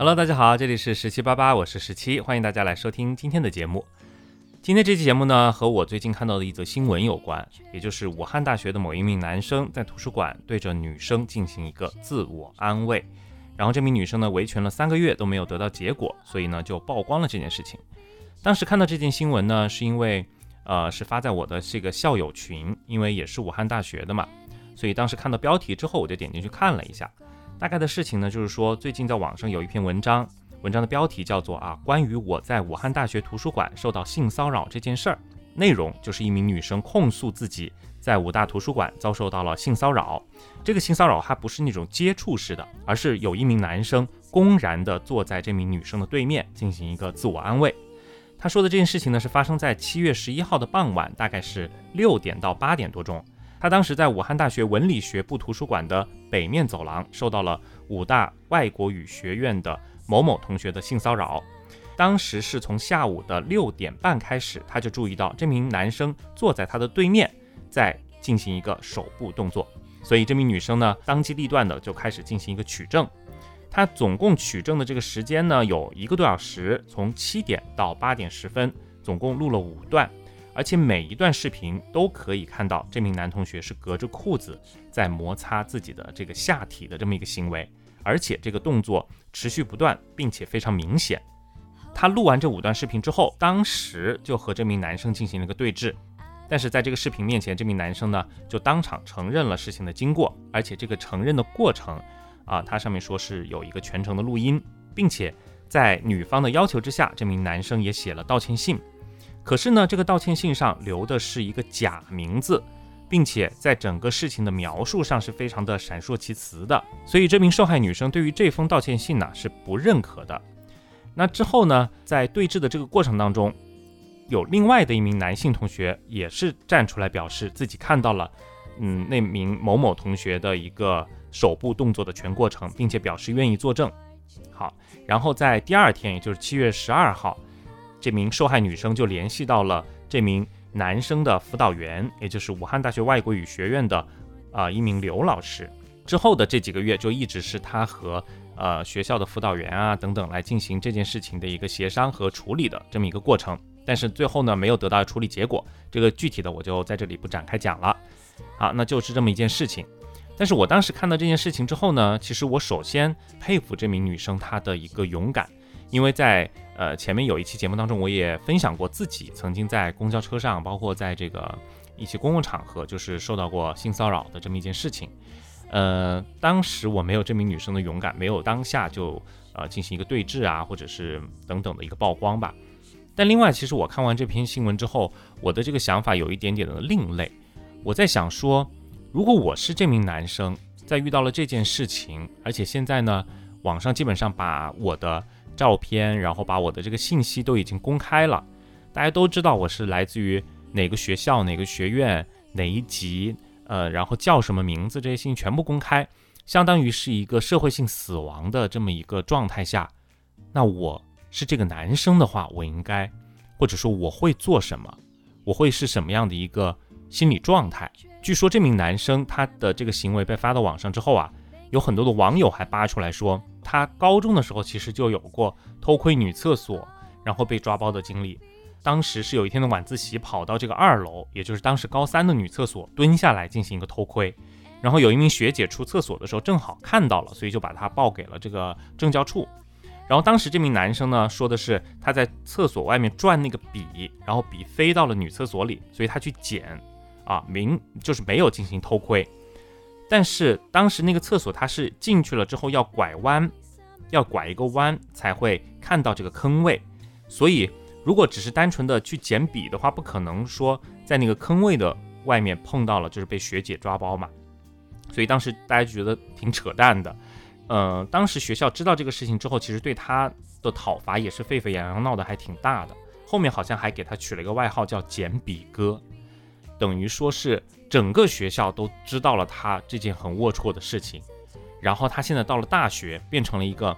Hello，大家好，这里是十七八八，我是十七，欢迎大家来收听今天的节目。今天这期节目呢，和我最近看到的一则新闻有关，也就是武汉大学的某一名男生在图书馆对着女生进行一个自我安慰，然后这名女生呢维权了三个月都没有得到结果，所以呢就曝光了这件事情。当时看到这件新闻呢，是因为呃是发在我的这个校友群，因为也是武汉大学的嘛，所以当时看到标题之后，我就点进去看了一下。大概的事情呢，就是说最近在网上有一篇文章。文章的标题叫做啊，关于我在武汉大学图书馆受到性骚扰这件事儿。内容就是一名女生控诉自己在武大图书馆遭受到了性骚扰。这个性骚扰还不是那种接触式的，而是有一名男生公然的坐在这名女生的对面进行一个自我安慰。他说的这件事情呢，是发生在七月十一号的傍晚，大概是六点到八点多钟。他当时在武汉大学文理学部图书馆的北面走廊，受到了武大外国语学院的。某某同学的性骚扰，当时是从下午的六点半开始，他就注意到这名男生坐在他的对面，在进行一个手部动作，所以这名女生呢，当机立断的就开始进行一个取证。她总共取证的这个时间呢，有一个多小时，从七点到八点十分，总共录了五段，而且每一段视频都可以看到这名男同学是隔着裤子在摩擦自己的这个下体的这么一个行为。而且这个动作持续不断，并且非常明显。他录完这五段视频之后，当时就和这名男生进行了一个对峙。但是在这个视频面前，这名男生呢就当场承认了事情的经过，而且这个承认的过程啊，他上面说是有一个全程的录音，并且在女方的要求之下，这名男生也写了道歉信。可是呢，这个道歉信上留的是一个假名字。并且在整个事情的描述上是非常的闪烁其词的，所以这名受害女生对于这封道歉信呢是不认可的。那之后呢，在对峙的这个过程当中，有另外的一名男性同学也是站出来表示自己看到了，嗯，那名某某同学的一个手部动作的全过程，并且表示愿意作证。好，然后在第二天，也就是七月十二号，这名受害女生就联系到了这名。男生的辅导员，也就是武汉大学外国语学院的啊一名刘老师，之后的这几个月就一直是他和呃学校的辅导员啊等等来进行这件事情的一个协商和处理的这么一个过程，但是最后呢没有得到处理结果，这个具体的我就在这里不展开讲了。好，那就是这么一件事情。但是我当时看到这件事情之后呢，其实我首先佩服这名女生她的一个勇敢。因为在呃前面有一期节目当中，我也分享过自己曾经在公交车上，包括在这个一些公共场合，就是受到过性骚扰的这么一件事情。呃，当时我没有这名女生的勇敢，没有当下就呃进行一个对峙啊，或者是等等的一个曝光吧。但另外，其实我看完这篇新闻之后，我的这个想法有一点点的另类。我在想说，如果我是这名男生，在遇到了这件事情，而且现在呢，网上基本上把我的照片，然后把我的这个信息都已经公开了，大家都知道我是来自于哪个学校、哪个学院、哪一级，呃，然后叫什么名字，这些信息全部公开，相当于是一个社会性死亡的这么一个状态下，那我是这个男生的话，我应该，或者说我会做什么？我会是什么样的一个心理状态？据说这名男生他的这个行为被发到网上之后啊。有很多的网友还扒出来说，他高中的时候其实就有过偷窥女厕所，然后被抓包的经历。当时是有一天的晚自习，跑到这个二楼，也就是当时高三的女厕所，蹲下来进行一个偷窥。然后有一名学姐出厕所的时候正好看到了，所以就把他报给了这个政教处。然后当时这名男生呢说的是他在厕所外面转那个笔，然后笔飞到了女厕所里，所以他去捡，啊，明就是没有进行偷窥。但是当时那个厕所，它是进去了之后要拐弯，要拐一个弯才会看到这个坑位，所以如果只是单纯的去捡笔的话，不可能说在那个坑位的外面碰到了，就是被学姐抓包嘛。所以当时大家就觉得挺扯淡的。嗯，当时学校知道这个事情之后，其实对他的讨伐也是沸沸扬扬，闹得还挺大的。后面好像还给他取了一个外号叫“捡笔哥”，等于说是。整个学校都知道了他这件很龌龊的事情，然后他现在到了大学，变成了一个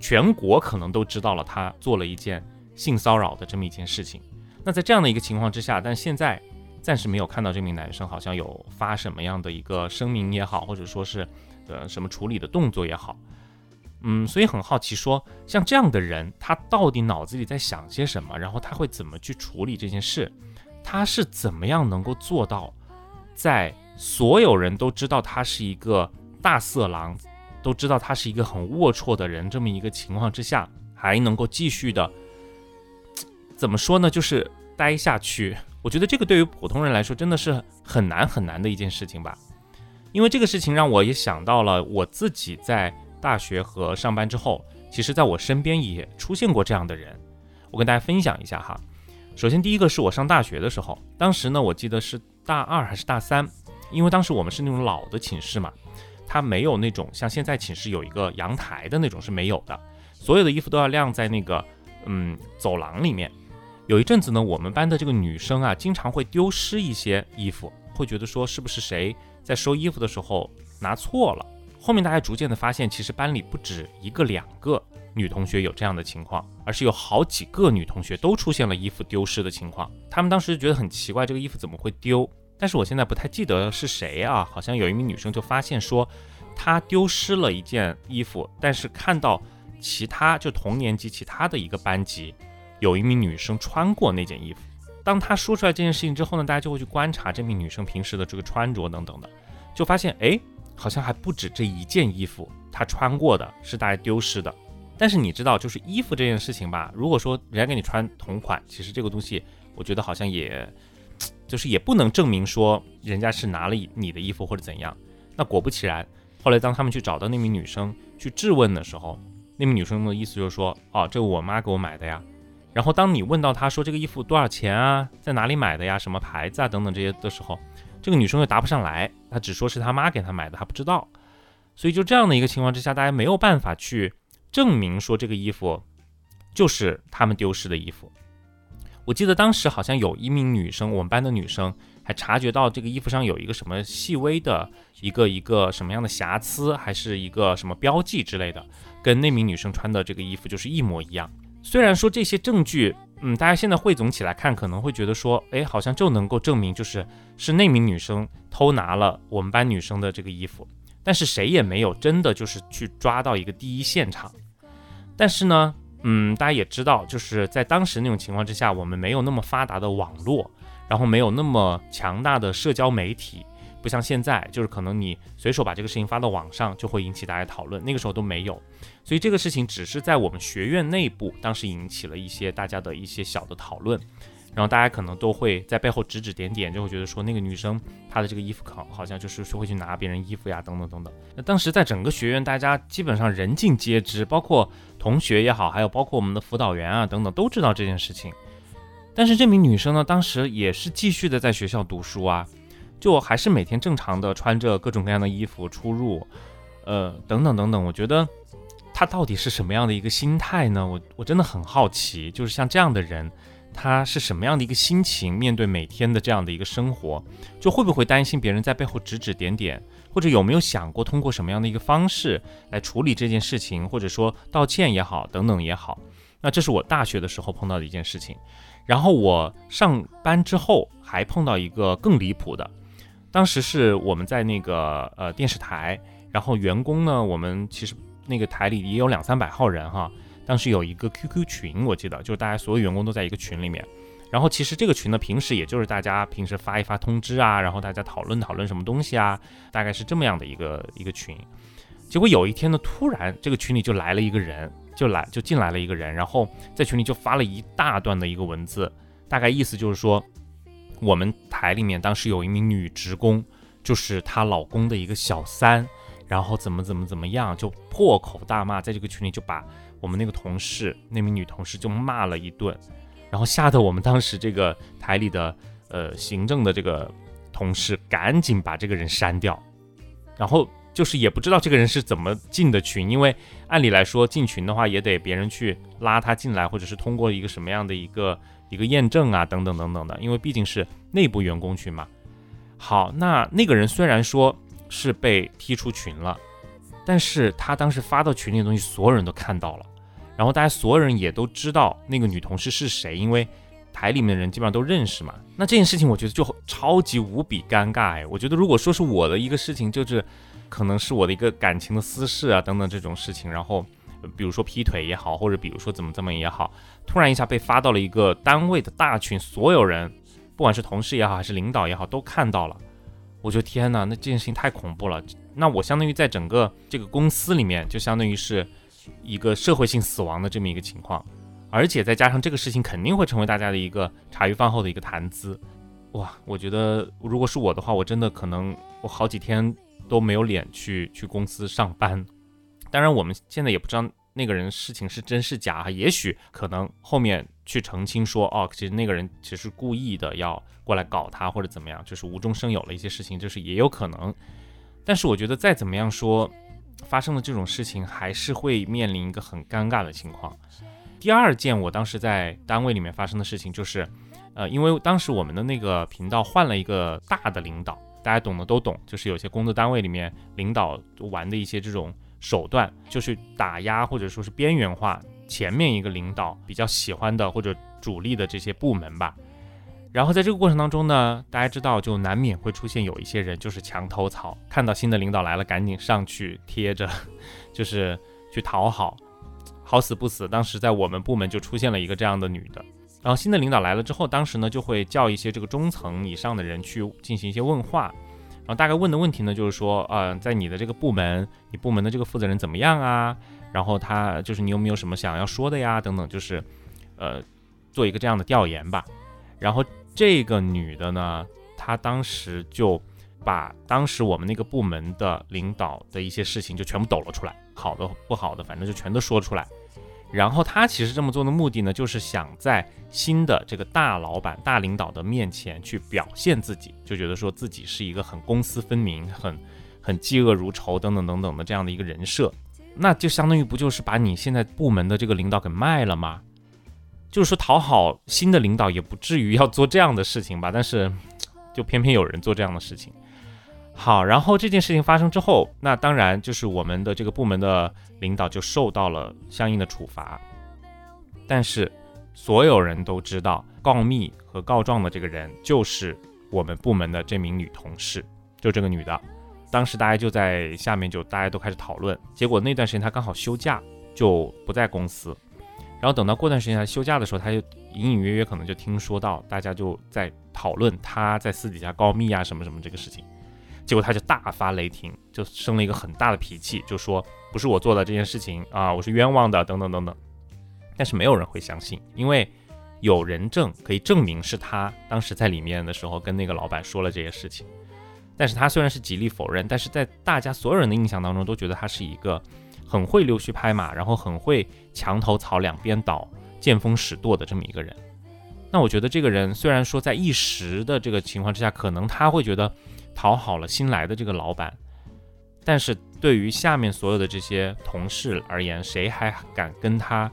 全国可能都知道了他做了一件性骚扰的这么一件事情。那在这样的一个情况之下，但现在暂时没有看到这名男生好像有发什么样的一个声明也好，或者说是呃什么处理的动作也好。嗯，所以很好奇，说像这样的人，他到底脑子里在想些什么？然后他会怎么去处理这件事？他是怎么样能够做到，在所有人都知道他是一个大色狼，都知道他是一个很龌龊的人这么一个情况之下，还能够继续的，怎么说呢？就是待下去。我觉得这个对于普通人来说真的是很难很难的一件事情吧。因为这个事情让我也想到了我自己在大学和上班之后，其实在我身边也出现过这样的人。我跟大家分享一下哈。首先第一个是我上大学的时候，当时呢我记得是大二还是大三，因为当时我们是那种老的寝室嘛，它没有那种像现在寝室有一个阳台的那种是没有的，所有的衣服都要晾在那个嗯走廊里面。有一阵子呢，我们班的这个女生啊，经常会丢失一些衣服，会觉得说是不是谁。在收衣服的时候拿错了，后面大家逐渐的发现，其实班里不止一个两个女同学有这样的情况，而是有好几个女同学都出现了衣服丢失的情况。他们当时觉得很奇怪，这个衣服怎么会丢？但是我现在不太记得是谁啊，好像有一名女生就发现说，她丢失了一件衣服，但是看到其他就同年级其他的一个班级有一名女生穿过那件衣服。当她说出来这件事情之后呢，大家就会去观察这名女生平时的这个穿着等等的，就发现哎，好像还不止这一件衣服她穿过的是大家丢失的。但是你知道，就是衣服这件事情吧，如果说人家给你穿同款，其实这个东西我觉得好像也，就是也不能证明说人家是拿了你的衣服或者怎样。那果不其然，后来当他们去找到那名女生去质问的时候，那名女生的意思就是说，哦，这我妈给我买的呀。然后当你问到她说这个衣服多少钱啊，在哪里买的呀，什么牌子啊等等这些的时候，这个女生又答不上来，她只说是她妈给她买的，她不知道。所以就这样的一个情况之下，大家没有办法去证明说这个衣服就是他们丢失的衣服。我记得当时好像有一名女生，我们班的女生还察觉到这个衣服上有一个什么细微的一个一个什么样的瑕疵，还是一个什么标记之类的，跟那名女生穿的这个衣服就是一模一样。虽然说这些证据，嗯，大家现在汇总起来看，可能会觉得说，哎，好像就能够证明，就是是那名女生偷拿了我们班女生的这个衣服，但是谁也没有真的就是去抓到一个第一现场。但是呢，嗯，大家也知道，就是在当时那种情况之下，我们没有那么发达的网络，然后没有那么强大的社交媒体。不像现在，就是可能你随手把这个事情发到网上，就会引起大家讨论。那个时候都没有，所以这个事情只是在我们学院内部，当时引起了一些大家的一些小的讨论，然后大家可能都会在背后指指点点，就会觉得说那个女生她的这个衣服好好像就是说会去拿别人衣服呀，等等等等。那当时在整个学院，大家基本上人尽皆知，包括同学也好，还有包括我们的辅导员啊等等，都知道这件事情。但是这名女生呢，当时也是继续的在学校读书啊。就还是每天正常的穿着各种各样的衣服出入，呃，等等等等。我觉得她到底是什么样的一个心态呢？我我真的很好奇，就是像这样的人，他是什么样的一个心情面对每天的这样的一个生活？就会不会担心别人在背后指指点点，或者有没有想过通过什么样的一个方式来处理这件事情，或者说道歉也好，等等也好？那这是我大学的时候碰到的一件事情。然后我上班之后还碰到一个更离谱的。当时是我们在那个呃电视台，然后员工呢，我们其实那个台里也有两三百号人哈。当时有一个 QQ 群，我记得就是大家所有员工都在一个群里面。然后其实这个群呢，平时也就是大家平时发一发通知啊，然后大家讨论讨论什么东西啊，大概是这么样的一个一个群。结果有一天呢，突然这个群里就来了一个人，就来就进来了一个人，然后在群里就发了一大段的一个文字，大概意思就是说。我们台里面当时有一名女职工，就是她老公的一个小三，然后怎么怎么怎么样，就破口大骂，在这个群里就把我们那个同事那名女同事就骂了一顿，然后吓得我们当时这个台里的呃行政的这个同事赶紧把这个人删掉，然后就是也不知道这个人是怎么进的群，因为按理来说进群的话也得别人去拉他进来，或者是通过一个什么样的一个。一个验证啊，等等等等的，因为毕竟是内部员工群嘛。好，那那个人虽然说是被踢出群了，但是他当时发到群里的东西，所有人都看到了，然后大家所有人也都知道那个女同事是谁，因为台里面的人基本上都认识嘛。那这件事情我觉得就超级无比尴尬哎，我觉得如果说是我的一个事情，就是可能是我的一个感情的私事啊，等等这种事情，然后比如说劈腿也好，或者比如说怎么怎么也好，突然一下被发到了一个单位的大群，所有人，不管是同事也好，还是领导也好，都看到了。我就天哪，那这件事情太恐怖了。那我相当于在整个这个公司里面，就相当于是一个社会性死亡的这么一个情况，而且再加上这个事情肯定会成为大家的一个茶余饭后的一个谈资。哇，我觉得如果是我的话，我真的可能我好几天都没有脸去去公司上班。当然，我们现在也不知道那个人事情是真是假，也许可能后面去澄清说，哦，其实那个人其实故意的要过来搞他或者怎么样，就是无中生有了一些事情，就是也有可能。但是我觉得再怎么样说，发生的这种事情还是会面临一个很尴尬的情况。第二件我当时在单位里面发生的事情就是。呃，因为当时我们的那个频道换了一个大的领导，大家懂的都懂，就是有些工作单位里面领导玩的一些这种手段，就是打压或者说是边缘化前面一个领导比较喜欢的或者主力的这些部门吧。然后在这个过程当中呢，大家知道就难免会出现有一些人就是墙头草，看到新的领导来了，赶紧上去贴着，就是去讨好，好死不死，当时在我们部门就出现了一个这样的女的。然后新的领导来了之后，当时呢就会叫一些这个中层以上的人去进行一些问话，后大概问的问题呢就是说，呃，在你的这个部门，你部门的这个负责人怎么样啊？然后他就是你有没有什么想要说的呀？等等，就是，呃，做一个这样的调研吧。然后这个女的呢，她当时就把当时我们那个部门的领导的一些事情就全部抖了出来，好的不好的，反正就全都说出来。然后他其实这么做的目的呢，就是想在新的这个大老板、大领导的面前去表现自己，就觉得说自己是一个很公私分明、很很嫉恶如仇等等等等的这样的一个人设，那就相当于不就是把你现在部门的这个领导给卖了吗？就是说讨好新的领导也不至于要做这样的事情吧，但是就偏偏有人做这样的事情。好，然后这件事情发生之后，那当然就是我们的这个部门的领导就受到了相应的处罚。但是所有人都知道，告密和告状的这个人就是我们部门的这名女同事，就这个女的。当时大家就在下面就大家都开始讨论，结果那段时间她刚好休假，就不在公司。然后等到过段时间她休假的时候，她就隐隐约约可能就听说到大家就在讨论她在私底下告密啊什么什么这个事情。结果他就大发雷霆，就生了一个很大的脾气，就说不是我做的这件事情啊，我是冤枉的，等等等等。但是没有人会相信，因为有人证可以证明是他当时在里面的时候跟那个老板说了这些事情。但是他虽然是极力否认，但是在大家所有人的印象当中都觉得他是一个很会溜须拍马，然后很会墙头草两边倒、见风使舵的这么一个人。那我觉得这个人虽然说在一时的这个情况之下，可能他会觉得。讨好了新来的这个老板，但是对于下面所有的这些同事而言，谁还敢跟他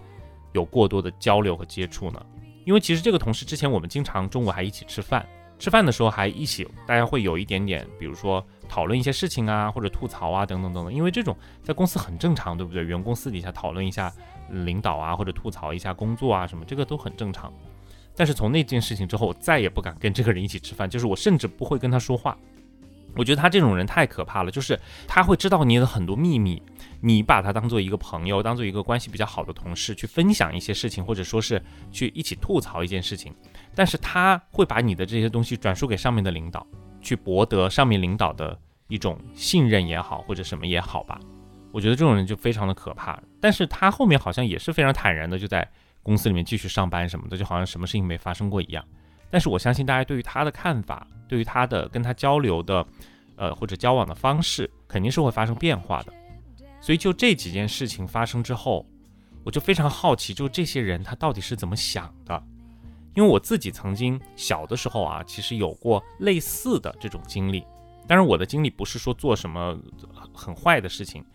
有过多的交流和接触呢？因为其实这个同事之前我们经常中午还一起吃饭，吃饭的时候还一起，大家会有一点点，比如说讨论一些事情啊，或者吐槽啊，等等等等。因为这种在公司很正常，对不对？员工私底下讨论一下领导啊，或者吐槽一下工作啊什么，这个都很正常。但是从那件事情之后，我再也不敢跟这个人一起吃饭，就是我甚至不会跟他说话。我觉得他这种人太可怕了，就是他会知道你的很多秘密，你把他当做一个朋友，当做一个关系比较好的同事去分享一些事情，或者说是去一起吐槽一件事情，但是他会把你的这些东西转述给上面的领导，去博得上面领导的一种信任也好，或者什么也好吧。我觉得这种人就非常的可怕，但是他后面好像也是非常坦然的，就在公司里面继续上班什么的，就好像什么事情没发生过一样。但是我相信大家对于他的看法，对于他的跟他交流的，呃或者交往的方式，肯定是会发生变化的。所以就这几件事情发生之后，我就非常好奇，就这些人他到底是怎么想的？因为我自己曾经小的时候啊，其实有过类似的这种经历。当然我的经历不是说做什么很坏的事情。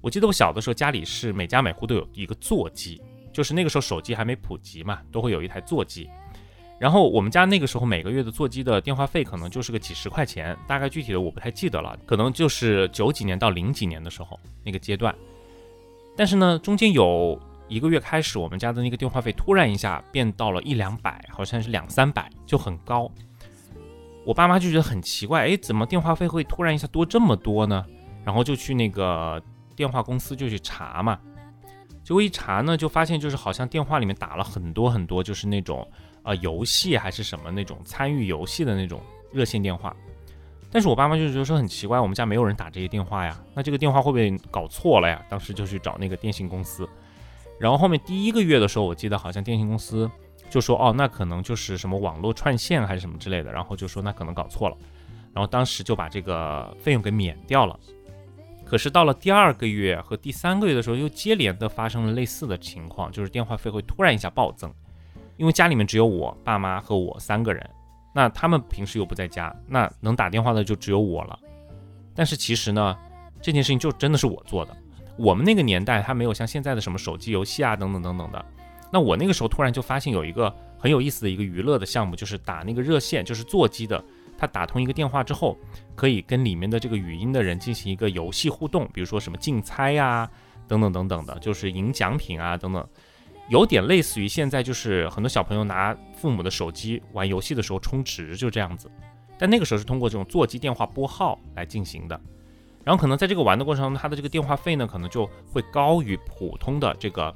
我记得我小的时候家里是每家每户都有一个座机，就是那个时候手机还没普及嘛，都会有一台座机。然后我们家那个时候每个月的座机的电话费可能就是个几十块钱，大概具体的我不太记得了，可能就是九几年到零几年的时候那个阶段。但是呢，中间有一个月开始，我们家的那个电话费突然一下变到了一两百，好像是两三百，就很高。我爸妈就觉得很奇怪，哎，怎么电话费会突然一下多这么多呢？然后就去那个电话公司就去查嘛。结果一查呢，就发现就是好像电话里面打了很多很多，就是那种呃游戏还是什么那种参与游戏的那种热线电话。但是我爸妈就觉得说很奇怪，我们家没有人打这些电话呀，那这个电话会不会搞错了呀？当时就去找那个电信公司，然后后面第一个月的时候，我记得好像电信公司就说哦，那可能就是什么网络串线还是什么之类的，然后就说那可能搞错了，然后当时就把这个费用给免掉了。可是到了第二个月和第三个月的时候，又接连的发生了类似的情况，就是电话费会突然一下暴增，因为家里面只有我爸妈和我三个人。那他们平时又不在家，那能打电话的就只有我了。但是其实呢，这件事情就真的是我做的。我们那个年代，它没有像现在的什么手机游戏啊等等等等的。那我那个时候突然就发现有一个很有意思的一个娱乐的项目，就是打那个热线，就是座机的。它打通一个电话之后，可以跟里面的这个语音的人进行一个游戏互动，比如说什么竞猜呀，等等等等的，就是赢奖品啊等等。有点类似于现在，就是很多小朋友拿父母的手机玩游戏的时候充值，就这样子。但那个时候是通过这种座机电话拨号来进行的。然后可能在这个玩的过程中，它的这个电话费呢，可能就会高于普通的这个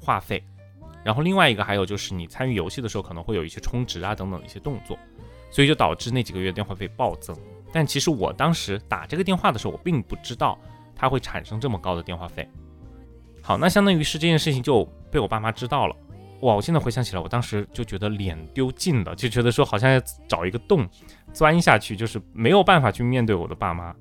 话费。然后另外一个还有就是你参与游戏的时候，可能会有一些充值啊等等一些动作，所以就导致那几个月电话费暴增。但其实我当时打这个电话的时候，我并不知道它会产生这么高的电话费。好，那相当于是这件事情就被我爸妈知道了，哇！我现在回想起来，我当时就觉得脸丢尽了，就觉得说好像要找一个洞钻下去，就是没有办法去面对我的爸妈。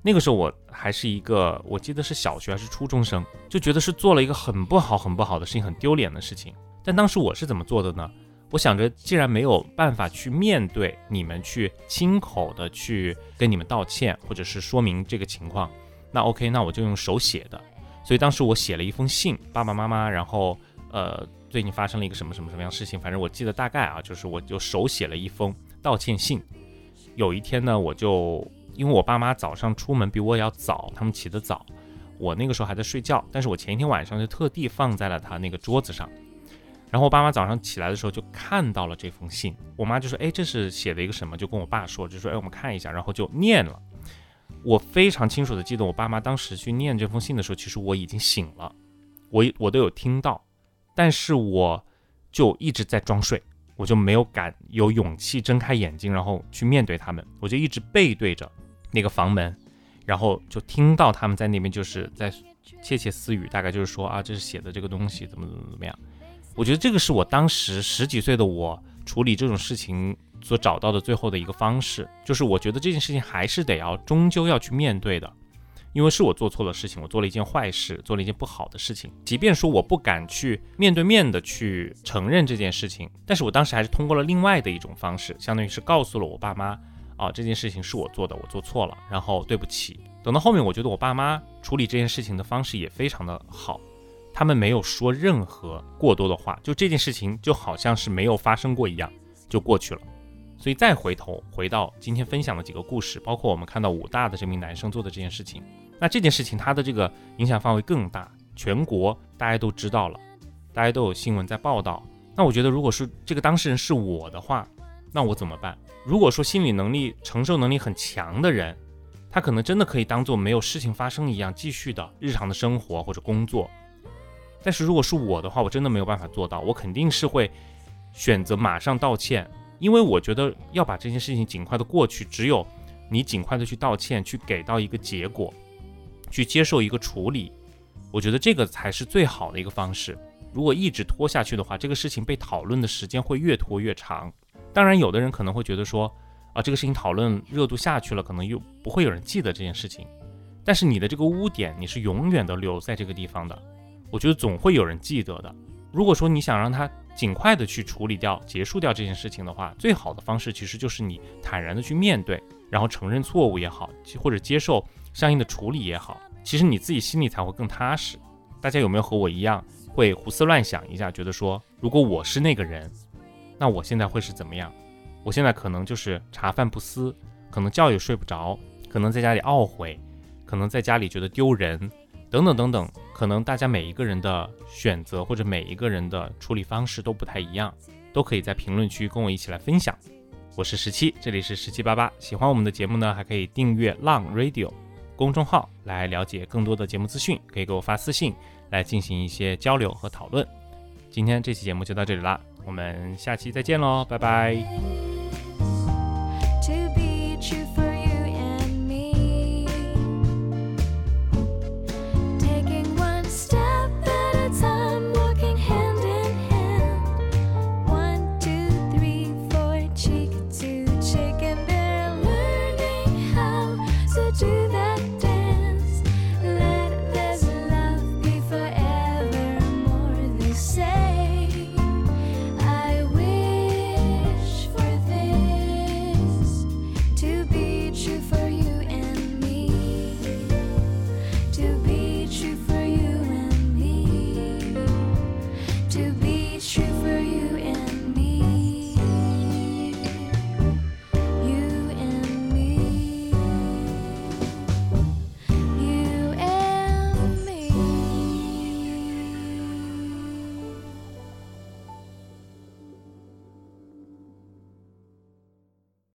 那个时候我还是一个，我记得是小学还是初中生，就觉得是做了一个很不好、很不好的事情，很丢脸的事情。但当时我是怎么做的呢？我想着，既然没有办法去面对你们，去亲口的去跟你们道歉，或者是说明这个情况，那 OK，那我就用手写的。所以当时我写了一封信，爸爸妈妈，然后呃，最近发生了一个什么什么什么样事情，反正我记得大概啊，就是我就手写了一封道歉信。有一天呢，我就因为我爸妈早上出门比我要早，他们起得早，我那个时候还在睡觉，但是我前一天晚上就特地放在了他那个桌子上，然后我爸妈早上起来的时候就看到了这封信，我妈就说，哎，这是写的一个什么？就跟我爸说，就说，哎，我们看一下，然后就念了。我非常清楚的记得，我爸妈当时去念这封信的时候，其实我已经醒了，我我都有听到，但是我就一直在装睡，我就没有敢有勇气睁开眼睛，然后去面对他们，我就一直背对着那个房门，然后就听到他们在那边就是在窃窃私语，大概就是说啊，这是写的这个东西怎么怎么怎么样，我觉得这个是我当时十几岁的我处理这种事情。所找到的最后的一个方式，就是我觉得这件事情还是得要终究要去面对的，因为是我做错了事情，我做了一件坏事，做了一件不好的事情。即便说我不敢去面对面的去承认这件事情，但是我当时还是通过了另外的一种方式，相当于是告诉了我爸妈，啊，这件事情是我做的，我做错了，然后对不起。等到后面，我觉得我爸妈处理这件事情的方式也非常的好，他们没有说任何过多的话，就这件事情就好像是没有发生过一样，就过去了。所以再回头回到今天分享的几个故事，包括我们看到武大的这名男生做的这件事情，那这件事情它的这个影响范围更大，全国大家都知道了，大家都有新闻在报道。那我觉得，如果是这个当事人是我的话，那我怎么办？如果说心理能力承受能力很强的人，他可能真的可以当做没有事情发生一样，继续的日常的生活或者工作。但是如果是我的话，我真的没有办法做到，我肯定是会选择马上道歉。因为我觉得要把这件事情尽快的过去，只有你尽快的去道歉，去给到一个结果，去接受一个处理，我觉得这个才是最好的一个方式。如果一直拖下去的话，这个事情被讨论的时间会越拖越长。当然，有的人可能会觉得说，啊，这个事情讨论热度下去了，可能又不会有人记得这件事情。但是你的这个污点，你是永远的留在这个地方的，我觉得总会有人记得的。如果说你想让他。尽快的去处理掉、结束掉这件事情的话，最好的方式其实就是你坦然的去面对，然后承认错误也好，或者接受相应的处理也好，其实你自己心里才会更踏实。大家有没有和我一样会胡思乱想一下，觉得说如果我是那个人，那我现在会是怎么样？我现在可能就是茶饭不思，可能觉也睡不着，可能在家里懊悔，可能在家里觉得丢人。等等等等，可能大家每一个人的选择或者每一个人的处理方式都不太一样，都可以在评论区跟我一起来分享。我是十七，这里是十七八八。喜欢我们的节目呢，还可以订阅浪 Radio，公众号来了解更多的节目资讯，可以给我发私信来进行一些交流和讨论。今天这期节目就到这里啦，我们下期再见喽，拜拜。